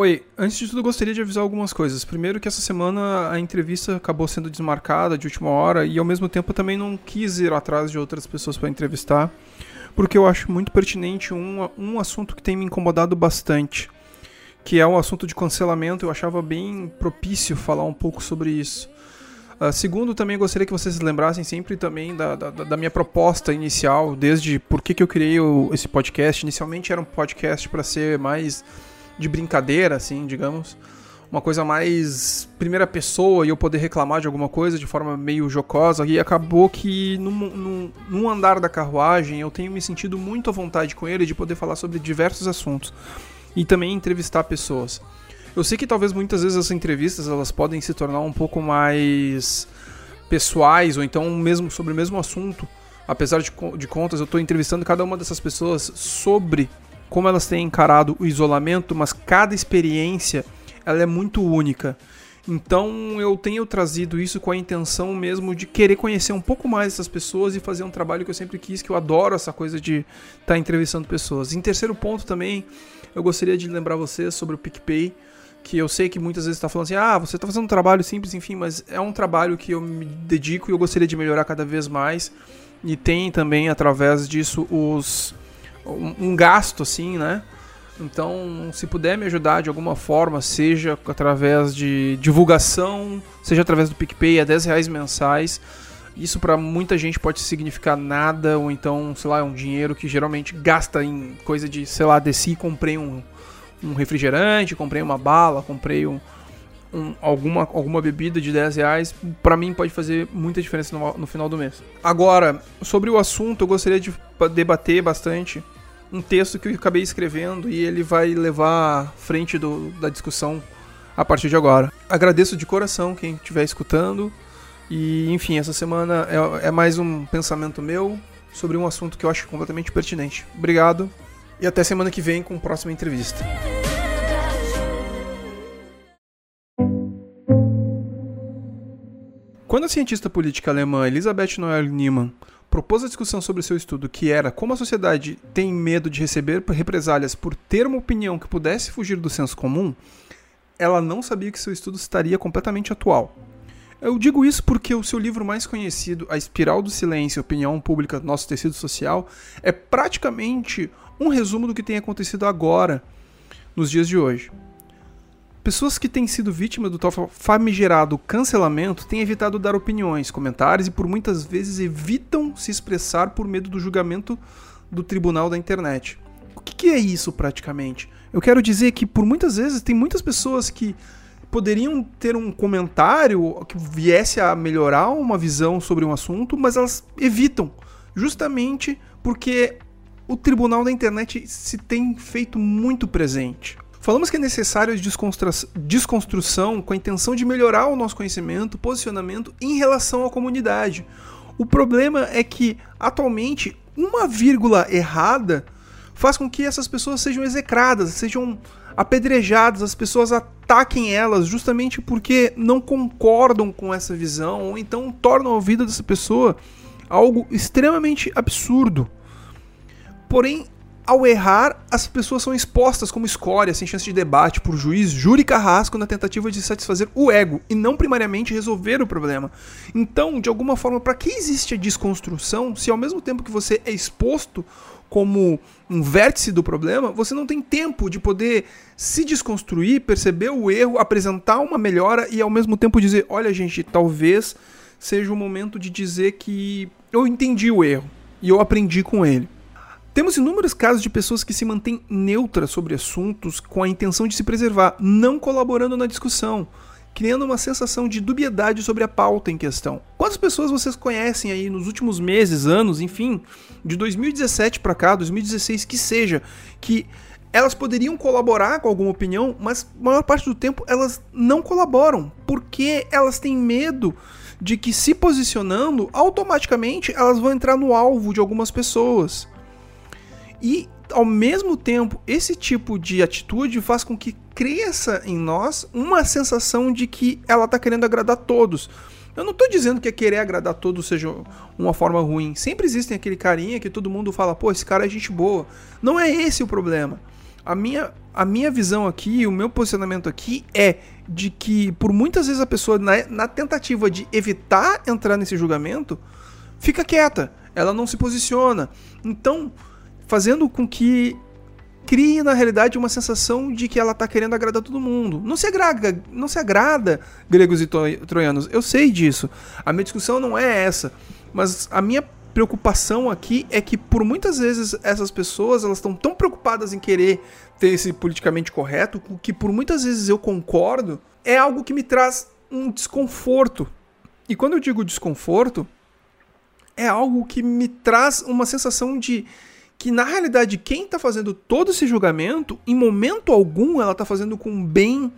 Oi, antes de tudo gostaria de avisar algumas coisas. Primeiro que essa semana a entrevista acabou sendo desmarcada de última hora e ao mesmo tempo eu também não quis ir atrás de outras pessoas para entrevistar, porque eu acho muito pertinente um, um assunto que tem me incomodado bastante, que é o assunto de cancelamento. Eu achava bem propício falar um pouco sobre isso. Uh, segundo, também gostaria que vocês lembrassem sempre também da, da, da, minha proposta inicial, desde por que, que eu criei o, esse podcast. Inicialmente era um podcast para ser mais de brincadeira, assim, digamos. Uma coisa mais primeira pessoa e eu poder reclamar de alguma coisa de forma meio jocosa. E acabou que num, num, num andar da carruagem eu tenho me sentido muito à vontade com ele de poder falar sobre diversos assuntos. E também entrevistar pessoas. Eu sei que talvez muitas vezes essas entrevistas elas podem se tornar um pouco mais pessoais ou então mesmo sobre o mesmo assunto. Apesar de, de contas, eu estou entrevistando cada uma dessas pessoas sobre como elas têm encarado o isolamento, mas cada experiência ela é muito única. Então eu tenho trazido isso com a intenção mesmo de querer conhecer um pouco mais essas pessoas e fazer um trabalho que eu sempre quis, que eu adoro essa coisa de estar tá entrevistando pessoas. Em terceiro ponto também, eu gostaria de lembrar vocês sobre o PicPay, que eu sei que muitas vezes está falando assim, ah, você está fazendo um trabalho simples, enfim, mas é um trabalho que eu me dedico e eu gostaria de melhorar cada vez mais. E tem também, através disso, os um, um gasto, assim, né? Então, se puder me ajudar de alguma forma, seja através de divulgação, seja através do PicPay, é 10 reais mensais. Isso para muita gente pode significar nada, ou então, sei lá, é um dinheiro que geralmente gasta em coisa de, sei lá, desci, comprei um, um refrigerante, comprei uma bala, comprei um, um, alguma, alguma bebida de 10 reais, para mim pode fazer muita diferença no, no final do mês. Agora, sobre o assunto, eu gostaria de debater bastante um texto que eu acabei escrevendo e ele vai levar à frente do, da discussão a partir de agora. Agradeço de coração quem estiver escutando. E, enfim, essa semana é, é mais um pensamento meu sobre um assunto que eu acho completamente pertinente. Obrigado e até semana que vem com a próxima entrevista. Quando a cientista política alemã Elisabeth Noel Niemann propôs a discussão sobre seu estudo, que era como a sociedade tem medo de receber represálias por ter uma opinião que pudesse fugir do senso comum, ela não sabia que seu estudo estaria completamente atual. Eu digo isso porque o seu livro mais conhecido, A Espiral do Silêncio, Opinião Pública, Nosso Tecido Social, é praticamente um resumo do que tem acontecido agora, nos dias de hoje. Pessoas que têm sido vítimas do tal famigerado cancelamento têm evitado dar opiniões, comentários e por muitas vezes evitam se expressar por medo do julgamento do tribunal da internet. O que, é isso praticamente? Eu quero dizer que por muitas vezes tem muitas pessoas que poderiam ter um comentário que viesse a melhorar uma visão sobre um assunto, mas elas evitam, justamente porque o tribunal da internet se tem feito muito presente. Falamos que é necessário desconstrução com a intenção de melhorar o nosso conhecimento, posicionamento em relação à comunidade. O problema é que, atualmente, uma vírgula errada faz com que essas pessoas sejam execradas, sejam apedrejadas, as pessoas ataquem elas justamente porque não concordam com essa visão, ou então tornam a vida dessa pessoa algo extremamente absurdo. Porém, ao errar, as pessoas são expostas como escória, sem chance de debate, por juiz, júri carrasco na tentativa de satisfazer o ego e não primariamente resolver o problema. Então, de alguma forma, para que existe a desconstrução se ao mesmo tempo que você é exposto como um vértice do problema, você não tem tempo de poder se desconstruir, perceber o erro, apresentar uma melhora e ao mesmo tempo dizer: olha, gente, talvez seja o momento de dizer que eu entendi o erro e eu aprendi com ele. Temos inúmeros casos de pessoas que se mantêm neutras sobre assuntos com a intenção de se preservar, não colaborando na discussão, criando uma sensação de dubiedade sobre a pauta em questão. Quantas pessoas vocês conhecem aí nos últimos meses, anos, enfim, de 2017 para cá, 2016 que seja, que elas poderiam colaborar com alguma opinião, mas a maior parte do tempo elas não colaboram, porque elas têm medo de que se posicionando, automaticamente elas vão entrar no alvo de algumas pessoas. E ao mesmo tempo, esse tipo de atitude faz com que cresça em nós uma sensação de que ela está querendo agradar todos. Eu não estou dizendo que querer agradar todos seja uma forma ruim. Sempre existem aquele carinha que todo mundo fala, pô, esse cara é gente boa. Não é esse o problema. A minha, a minha visão aqui, o meu posicionamento aqui é de que por muitas vezes a pessoa, na, na tentativa de evitar entrar nesse julgamento, fica quieta, ela não se posiciona. Então, fazendo com que crie na realidade uma sensação de que ela está querendo agradar todo mundo. Não se agrada, não se agrada gregos e troianos. Eu sei disso. A minha discussão não é essa, mas a minha preocupação aqui é que por muitas vezes essas pessoas elas estão tão preocupadas em querer ter esse politicamente correto que por muitas vezes eu concordo é algo que me traz um desconforto. E quando eu digo desconforto, é algo que me traz uma sensação de que na realidade quem está fazendo todo esse julgamento, em momento algum ela está fazendo com bem,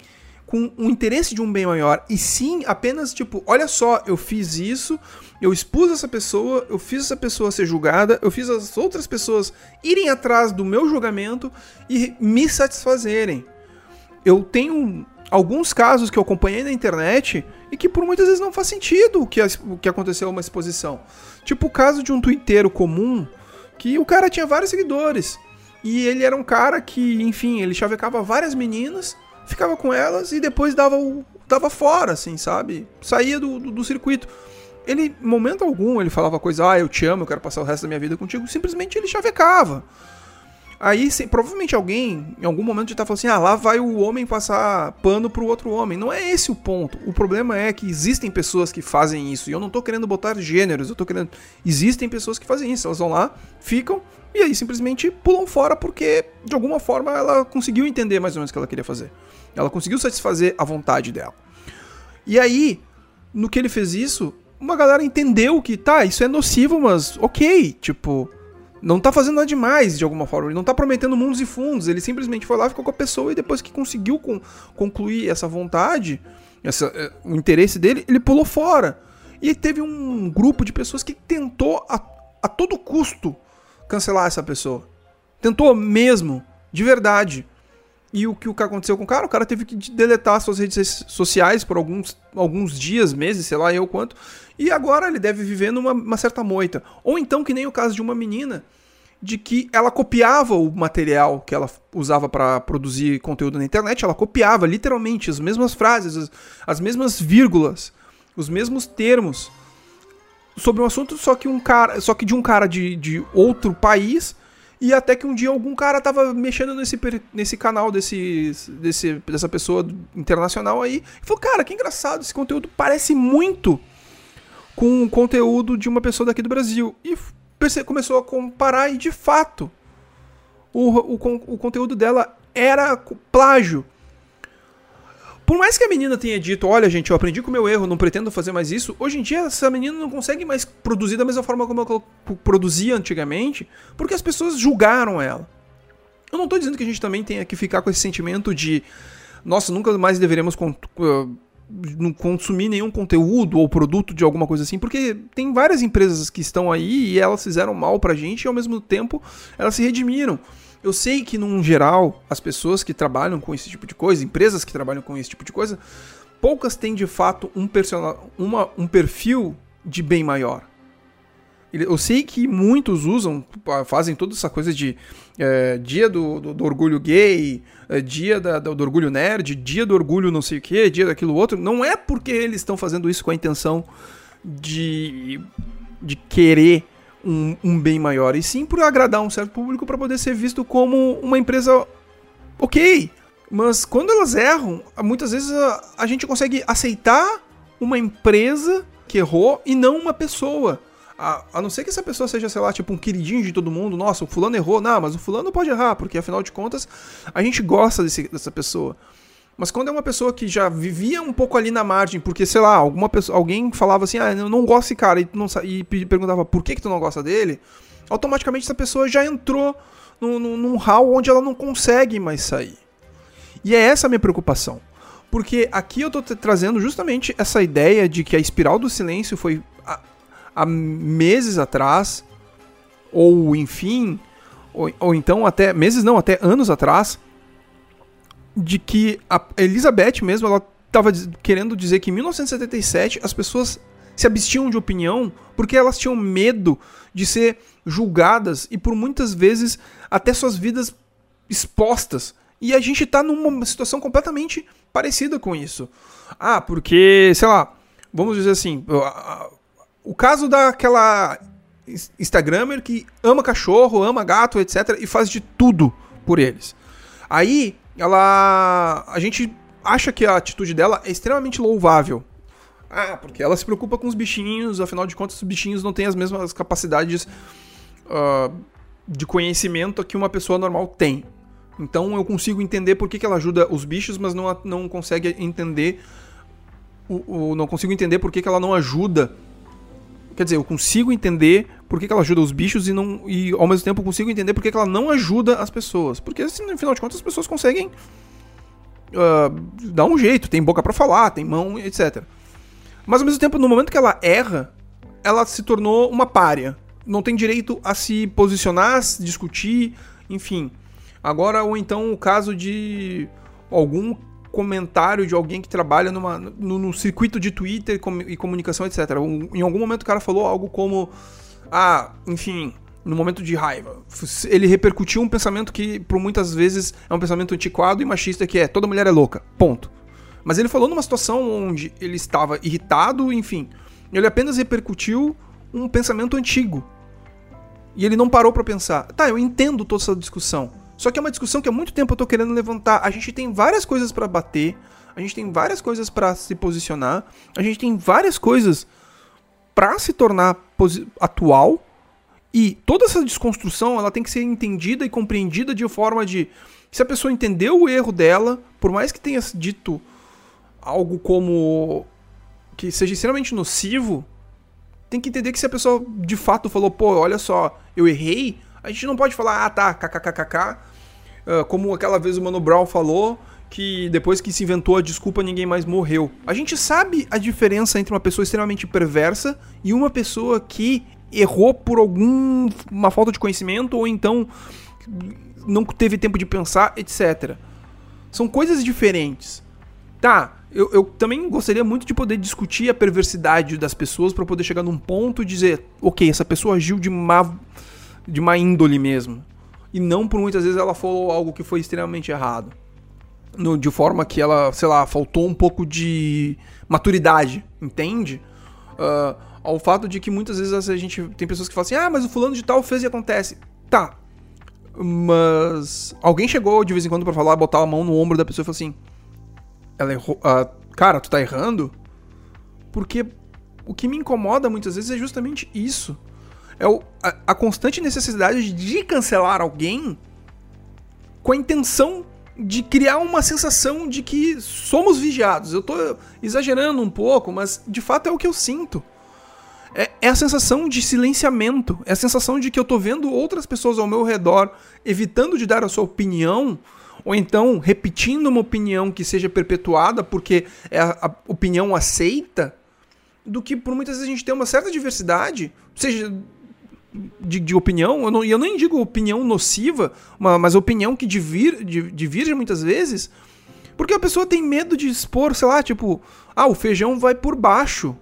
com o interesse de um bem maior, e sim apenas tipo, olha só, eu fiz isso, eu expus essa pessoa, eu fiz essa pessoa ser julgada, eu fiz as outras pessoas irem atrás do meu julgamento e me satisfazerem. Eu tenho alguns casos que eu acompanhei na internet e que por muitas vezes não faz sentido o que, o que aconteceu uma exposição. Tipo o caso de um twitteiro comum que o cara tinha vários seguidores. E ele era um cara que, enfim, ele chavecava várias meninas, ficava com elas e depois dava, o, dava fora, assim, sabe? Saía do, do, do circuito. Ele, momento algum, ele falava coisa, ah, eu te amo, eu quero passar o resto da minha vida contigo. Simplesmente ele chavecava. Aí, se, provavelmente alguém, em algum momento, já tá falando assim: ah, lá vai o homem passar pano pro outro homem. Não é esse o ponto. O problema é que existem pessoas que fazem isso. E eu não tô querendo botar gêneros, eu tô querendo. Existem pessoas que fazem isso. Elas vão lá, ficam, e aí simplesmente pulam fora porque, de alguma forma, ela conseguiu entender mais ou menos o que ela queria fazer. Ela conseguiu satisfazer a vontade dela. E aí, no que ele fez isso, uma galera entendeu que, tá, isso é nocivo, mas ok, tipo não tá fazendo nada demais de alguma forma. Ele não tá prometendo mundos e fundos. Ele simplesmente foi lá, ficou com a pessoa e depois que conseguiu com, concluir essa vontade, essa, é, o interesse dele, ele pulou fora. E teve um grupo de pessoas que tentou a, a todo custo cancelar essa pessoa. Tentou mesmo, de verdade. E o que, o que aconteceu com o cara? O cara teve que deletar suas redes sociais por alguns, alguns dias, meses, sei lá eu quanto. E agora ele deve viver numa uma certa moita. Ou então, que nem o caso de uma menina, de que ela copiava o material que ela usava para produzir conteúdo na internet, ela copiava literalmente as mesmas frases, as, as mesmas vírgulas, os mesmos termos sobre um assunto, só que um cara, só que de um cara de, de outro país e até que um dia algum cara tava mexendo nesse, nesse canal desse, desse, dessa pessoa internacional aí. E falou, cara, que engraçado, esse conteúdo parece muito com o conteúdo de uma pessoa daqui do Brasil. E começou a comparar e de fato o, o, o conteúdo dela era plágio. Por mais que a menina tenha dito, olha, gente, eu aprendi com o meu erro, não pretendo fazer mais isso, hoje em dia essa menina não consegue mais produzir da mesma forma como ela produzia antigamente, porque as pessoas julgaram ela. Eu não estou dizendo que a gente também tenha que ficar com esse sentimento de, nossa, nunca mais deveremos consumir nenhum conteúdo ou produto de alguma coisa assim, porque tem várias empresas que estão aí e elas fizeram mal pra gente e ao mesmo tempo elas se redimiram. Eu sei que, num geral, as pessoas que trabalham com esse tipo de coisa, empresas que trabalham com esse tipo de coisa, poucas têm de fato um, uma, um perfil de bem maior. Eu sei que muitos usam, fazem toda essa coisa de é, dia do, do, do, orgulho gay, é, dia da, do orgulho nerd, dia do orgulho não sei o que, dia daquilo outro. Não é porque eles estão fazendo isso com a intenção de, de querer um, um bem maior, e sim por agradar um certo público para poder ser visto como uma empresa ok. Mas quando elas erram, muitas vezes a, a gente consegue aceitar uma empresa que errou e não uma pessoa. A, a, não ser que essa pessoa seja, sei lá, tipo um queridinho de todo mundo. Nossa, o fulano errou. Não, mas o fulano pode errar, porque afinal de contas a gente gosta desse, dessa pessoa. Mas quando é uma pessoa que já vivia um pouco ali na margem, porque, sei lá, alguma pessoa, alguém falava assim, ah, eu não gosto desse cara, e, não, e perguntava por que, que tu não gosta dele, automaticamente essa pessoa já entrou num, num, num hall onde ela não consegue mais sair. E é essa a minha preocupação. Porque aqui eu tô trazendo justamente essa ideia de que a espiral do silêncio foi há, há meses atrás, ou enfim, ou, ou então até, meses não, até anos atrás, de que a Elizabeth mesmo, ela estava querendo dizer que em 1977 as pessoas se abstiam de opinião porque elas tinham medo de ser julgadas e por muitas vezes até suas vidas expostas. E a gente tá numa situação completamente parecida com isso. Ah, porque, sei lá, vamos dizer assim, o caso daquela Instagramer que ama cachorro, ama gato, etc. e faz de tudo por eles. Aí, ela. A gente acha que a atitude dela é extremamente louvável. Ah, porque ela se preocupa com os bichinhos, afinal de contas, os bichinhos não têm as mesmas capacidades uh, de conhecimento que uma pessoa normal tem. Então eu consigo entender por que, que ela ajuda os bichos, mas não, não consegue entender. O, o, não consigo entender por que, que ela não ajuda. Quer dizer, eu consigo entender por que, que ela ajuda os bichos e, não, e ao mesmo tempo consigo entender por que, que ela não ajuda as pessoas. Porque, assim, no final de contas, as pessoas conseguem uh, dar um jeito, tem boca para falar, tem mão, etc. Mas ao mesmo tempo, no momento que ela erra, ela se tornou uma párea. Não tem direito a se posicionar, se discutir, enfim. Agora, ou então o caso de algum comentário de alguém que trabalha numa, no, no circuito de Twitter e comunicação, etc. Em algum momento o cara falou algo como. Ah, enfim, no momento de raiva. Ele repercutiu um pensamento que, por muitas vezes, é um pensamento antiquado e machista, que é toda mulher é louca. Ponto. Mas ele falou numa situação onde ele estava irritado, enfim. Ele apenas repercutiu um pensamento antigo. E ele não parou para pensar. Tá, eu entendo toda essa discussão. Só que é uma discussão que há muito tempo eu tô querendo levantar. A gente tem várias coisas para bater, a gente tem várias coisas para se posicionar, a gente tem várias coisas para se tornar atual. E toda essa desconstrução, ela tem que ser entendida e compreendida de forma de se a pessoa entendeu o erro dela, por mais que tenha dito algo como que seja extremamente nocivo, tem que entender que se a pessoa de fato falou, pô, olha só, eu errei, a gente não pode falar, ah, tá, kkkk, ah, como aquela vez o Mano Brown falou, que depois que se inventou a desculpa ninguém mais morreu. A gente sabe a diferença entre uma pessoa extremamente perversa e uma pessoa que errou por alguma falta de conhecimento ou então não teve tempo de pensar, etc. São coisas diferentes. Tá, eu, eu também gostaria muito de poder discutir a perversidade das pessoas para poder chegar num ponto e dizer, ok, essa pessoa agiu de má, de má índole mesmo e não por muitas vezes ela falou algo que foi extremamente errado. No, de forma que ela, sei lá, faltou um pouco de maturidade, entende? Uh, ao fato de que muitas vezes a gente tem pessoas que falam assim: ah, mas o fulano de tal fez e acontece. Tá. Mas alguém chegou de vez em quando para falar, botar a mão no ombro da pessoa e falou assim: ela errou. Uh, cara, tu tá errando? Porque o que me incomoda muitas vezes é justamente isso é o, a, a constante necessidade de cancelar alguém com a intenção de criar uma sensação de que somos vigiados. Eu tô exagerando um pouco, mas de fato é o que eu sinto. É, é, a sensação de silenciamento, é a sensação de que eu tô vendo outras pessoas ao meu redor evitando de dar a sua opinião, ou então repetindo uma opinião que seja perpetuada porque é a, a opinião aceita, do que por muitas vezes a gente tem uma certa diversidade, seja de, de opinião, eu não, eu nem digo opinião nociva, mas opinião que divir, divirge muitas vezes, porque a pessoa tem medo de expor, sei lá, tipo, ah, o feijão vai por baixo.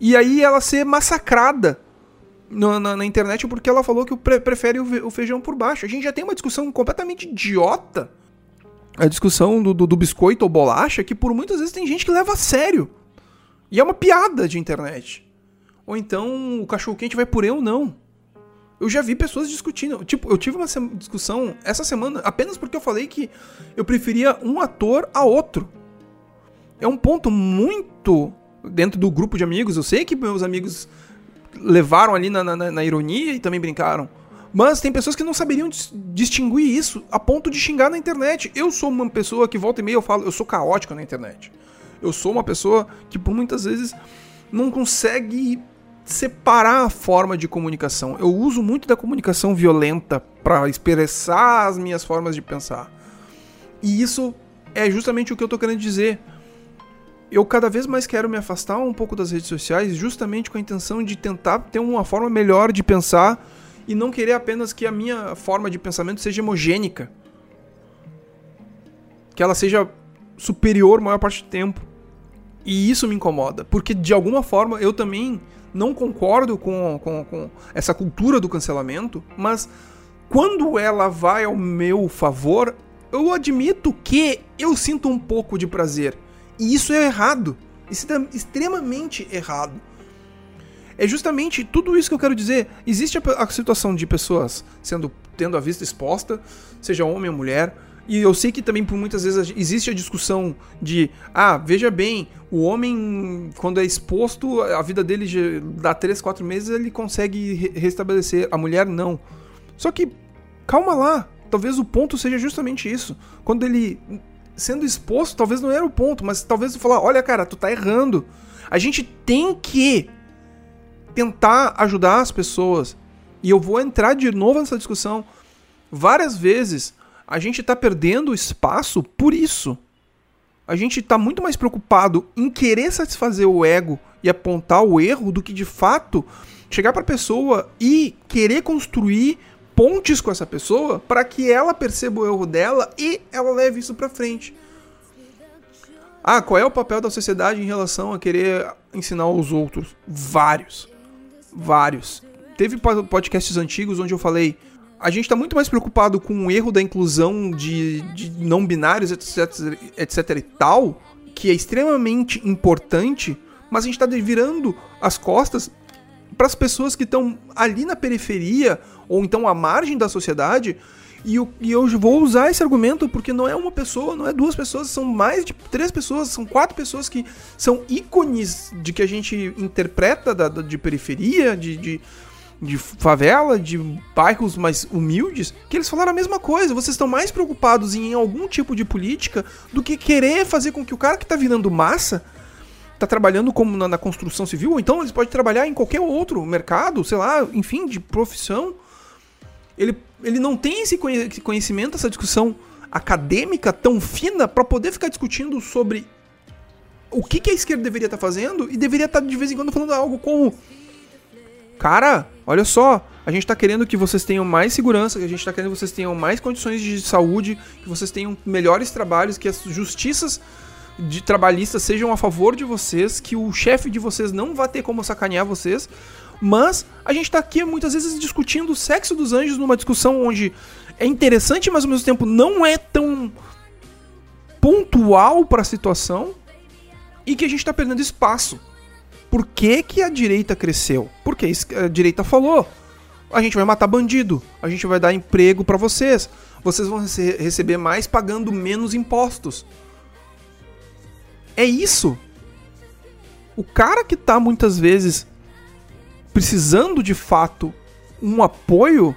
E aí ela ser massacrada na, na, na internet porque ela falou que pre prefere o, o, feijão por baixo. A gente já tem uma discussão completamente idiota. A discussão do, do, do biscoito ou bolacha, que por muitas vezes tem gente que leva a sério. E é uma piada de internet. Ou então o cachorro quente vai por eu não. Eu já vi pessoas discutindo. Tipo, eu tive uma discussão essa semana apenas porque eu falei que eu preferia um ator a outro. É um ponto muito dentro do grupo de amigos. Eu sei que meus amigos levaram ali na, na, na ironia e também brincaram. Mas tem pessoas que não saberiam distinguir isso a ponto de xingar na internet. Eu sou uma pessoa que volta e meia eu falo, eu sou caótico na internet. Eu sou uma pessoa que por muitas vezes não consegue separar a forma de comunicação. Eu uso muito da comunicação violenta para expressar as minhas formas de pensar. E isso é justamente o que eu tô querendo dizer. Eu cada vez mais quero me afastar um pouco das redes sociais, justamente com a intenção de tentar ter uma forma melhor de pensar e não querer apenas que a minha forma de pensamento seja homogênica. Que ela seja superior a maior parte do tempo. E isso me incomoda, porque de alguma forma eu também não concordo com, com, com essa cultura do cancelamento, mas quando ela vai ao meu favor, eu admito que eu sinto um pouco de prazer. E isso é errado. Isso é extremamente errado. É justamente tudo isso que eu quero dizer. Existe a, a situação de pessoas sendo tendo a vista exposta, seja homem ou mulher, e eu sei que também por muitas vezes existe a discussão de, ah, veja bem, o homem, quando é exposto, a vida dele dá 3, 4 meses, ele consegue restabelecer. A mulher não. Só que, calma lá. Talvez o ponto seja justamente isso. Quando ele sendo exposto, talvez não era o ponto, mas talvez falar, olha, cara, tu tá errando. A gente tem que tentar ajudar as pessoas. E eu vou entrar de novo nessa discussão. Várias vezes a gente está perdendo espaço por isso. A gente está muito mais preocupado em querer satisfazer o ego e apontar o erro do que de fato chegar para a pessoa e querer construir pontes com essa pessoa para que ela perceba o erro dela e ela leve isso para frente. Ah, qual é o papel da sociedade em relação a querer ensinar os outros? Vários vários. Teve podcasts antigos onde eu falei. A gente está muito mais preocupado com o erro da inclusão de, de não binários, etc, etc e tal, que é extremamente importante, mas a gente está virando as costas para as pessoas que estão ali na periferia ou então à margem da sociedade e eu, e eu vou usar esse argumento porque não é uma pessoa, não é duas pessoas, são mais de três pessoas, são quatro pessoas que são ícones de que a gente interpreta da, de periferia, de, de, de favela, de bairros mais humildes, que eles falaram a mesma coisa. Vocês estão mais preocupados em algum tipo de política do que querer fazer com que o cara que está virando massa tá trabalhando como na, na, construção civil, ou então eles podem trabalhar em qualquer outro mercado, sei lá, enfim, de profissão. Ele ele não tem esse conhecimento, essa discussão acadêmica tão fina para poder ficar discutindo sobre o que, que a esquerda deveria estar tá fazendo e deveria estar tá, de vez em quando falando algo como cara, olha só, a gente está querendo que vocês tenham mais segurança, que a gente está querendo que vocês tenham mais condições de saúde, que vocês tenham melhores trabalhos, que as justiças de trabalhistas sejam a favor de vocês, que o chefe de vocês não vá ter como sacanear vocês, mas a gente tá aqui muitas vezes discutindo o sexo dos anjos numa discussão onde é interessante, mas ao mesmo tempo não é tão pontual para a situação e que a gente está perdendo espaço. Por que, que a direita cresceu? Porque a direita falou: a gente vai matar bandido, a gente vai dar emprego para vocês, vocês vão receber mais pagando menos impostos. É isso. O cara que tá muitas vezes precisando de fato um apoio,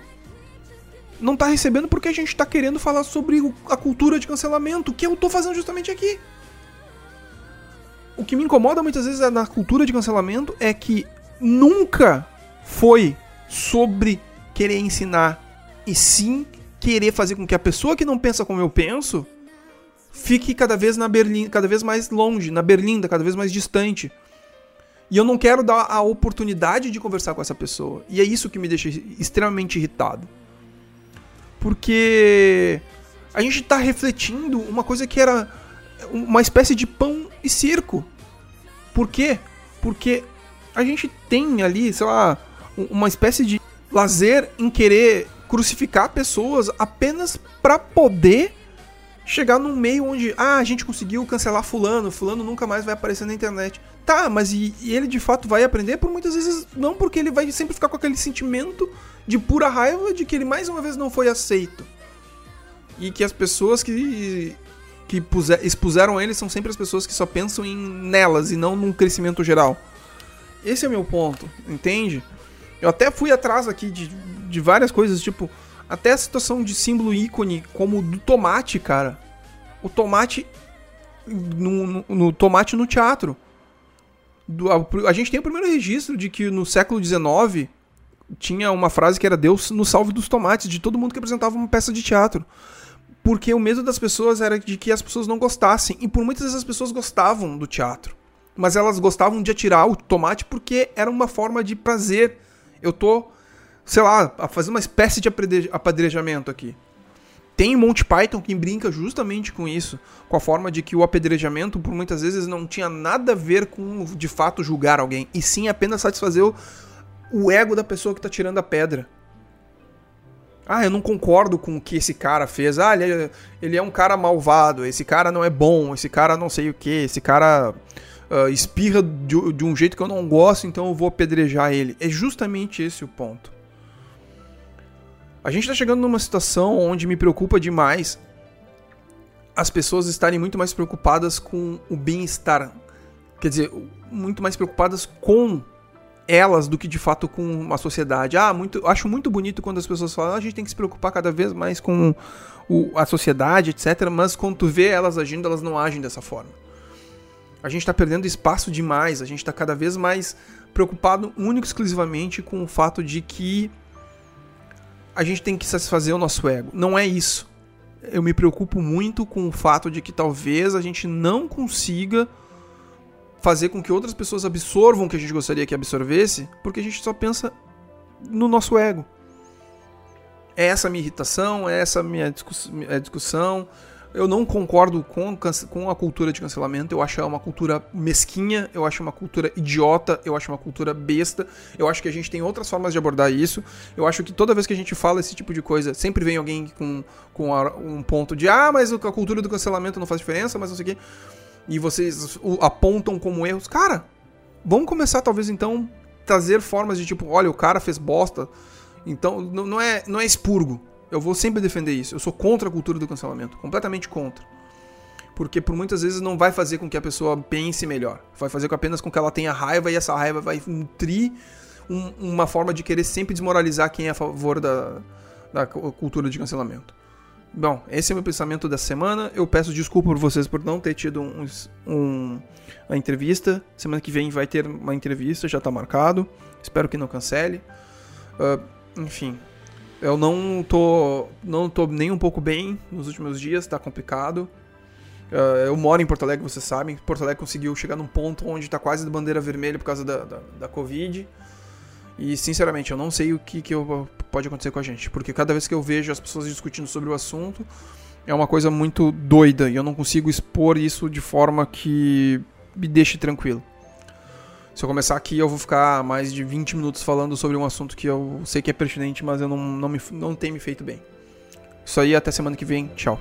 não tá recebendo porque a gente tá querendo falar sobre a cultura de cancelamento, que eu tô fazendo justamente aqui. O que me incomoda muitas vezes na cultura de cancelamento é que nunca foi sobre querer ensinar, e sim querer fazer com que a pessoa que não pensa como eu penso fique cada vez na Berlim, cada vez mais longe, na berlinda, cada vez mais distante. E eu não quero dar a oportunidade de conversar com essa pessoa. E é isso que me deixa extremamente irritado. Porque a gente está refletindo uma coisa que era uma espécie de pão e circo. Por quê? Porque a gente tem ali, sei lá, uma espécie de lazer em querer crucificar pessoas apenas para poder chegar num meio onde, ah, a gente conseguiu cancelar fulano, fulano nunca mais vai aparecer na internet. Tá, mas e, e, ele de fato vai aprender por muitas vezes não, porque ele vai sempre ficar com aquele sentimento de pura raiva de que ele mais uma vez não foi aceito. E que as pessoas que que puser, expuseram ele são sempre as pessoas que só pensam em nelas e não num crescimento geral. Esse é o meu ponto, entende? Eu até fui atrás aqui de, de várias coisas, tipo, até a situação de símbolo ícone, como o do tomate, cara. O tomate. No, no, no tomate no teatro. Do, a, a, gente tem o primeiro registro de que no século XIX tinha uma frase que era Deus no salve dos tomates, de todo mundo que apresentava uma peça de teatro. Porque o medo das pessoas era de que as pessoas não gostassem. E por muitas vezes as pessoas gostavam do teatro. Mas elas gostavam de atirar o tomate porque era uma forma de prazer. Eu tô sei lá, fazer uma espécie de apedrejamento aqui. Tem Monty Python que brinca justamente com isso, com a forma de que o apedrejamento, por muitas vezes, não tinha nada a ver com de fato julgar alguém, e sim apenas satisfazer o, o ego da pessoa que está tirando a pedra. Ah, eu não concordo com o que esse cara fez. Ah, ele é, ele é um cara malvado. Esse cara não é bom. Esse cara não sei o que. Esse cara uh, espirra de, de, um jeito que eu não gosto, então eu vou apedrejar ele. É justamente esse o ponto. A gente está chegando numa situação onde me preocupa demais as pessoas estarem muito mais preocupadas com o bem-estar. Quer dizer, muito mais preocupadas com elas do que de fato com a sociedade. Ah, muito, acho muito bonito quando as pessoas falam, ah, a gente tem que se preocupar cada vez mais com o, a sociedade, etc. Mas quando tu vê elas agindo, elas não agem dessa forma. A gente está perdendo espaço demais, a gente está cada vez mais preocupado único exclusivamente com o fato de que a gente tem que satisfazer o nosso ego. Não é isso. Eu me preocupo muito com o fato de que talvez a gente não consiga fazer com que outras pessoas absorvam o que a gente gostaria que absorvesse, porque a gente só pensa no nosso ego. É essa minha irritação, é essa minha discussão. Eu não concordo com, com a cultura de cancelamento. Eu acho uma cultura mesquinha, eu acho uma cultura idiota, eu acho uma cultura besta. Eu acho que a gente tem outras formas de abordar isso. Eu acho que toda vez que a gente fala esse tipo de coisa, sempre vem alguém com, com um ponto de ah, mas a cultura do cancelamento não faz diferença, mas não sei o quê e vocês apontam como erros, cara, vamos começar talvez então trazer formas de tipo, olha, o cara fez bosta, então não é, não é expurgo. Eu vou sempre defender isso. Eu sou contra a cultura do cancelamento, completamente contra. Porque por muitas vezes não vai fazer com que a pessoa pense melhor. Vai fazer apenas com que ela tenha raiva e essa raiva vai nutrir um, uma forma de querer sempre desmoralizar quem é a favor da, da cultura de cancelamento. Bom, esse é o meu pensamento da semana. Eu peço desculpa por vocês por não ter tido um, um, a entrevista. Semana que vem vai ter uma entrevista, já está marcado. Espero que não cancele. Uh, enfim, eu não tô, não tô nem um pouco bem nos últimos dias, está complicado. Uh, eu moro em Porto Alegre, vocês sabem. Porto Alegre conseguiu chegar num ponto onde está quase de bandeira vermelha por causa da, da, da Covid. E sinceramente, eu não sei o que, que eu, pode acontecer com a gente. Porque cada vez que eu vejo as pessoas discutindo sobre o assunto, é uma coisa muito doida e eu não consigo expor isso de forma que me deixe tranquilo. Se eu começar aqui, eu vou ficar mais de 20 minutos falando sobre um assunto que eu sei que é pertinente, mas eu não, não, me, não tem me feito bem. Isso aí, até semana que vem. Tchau.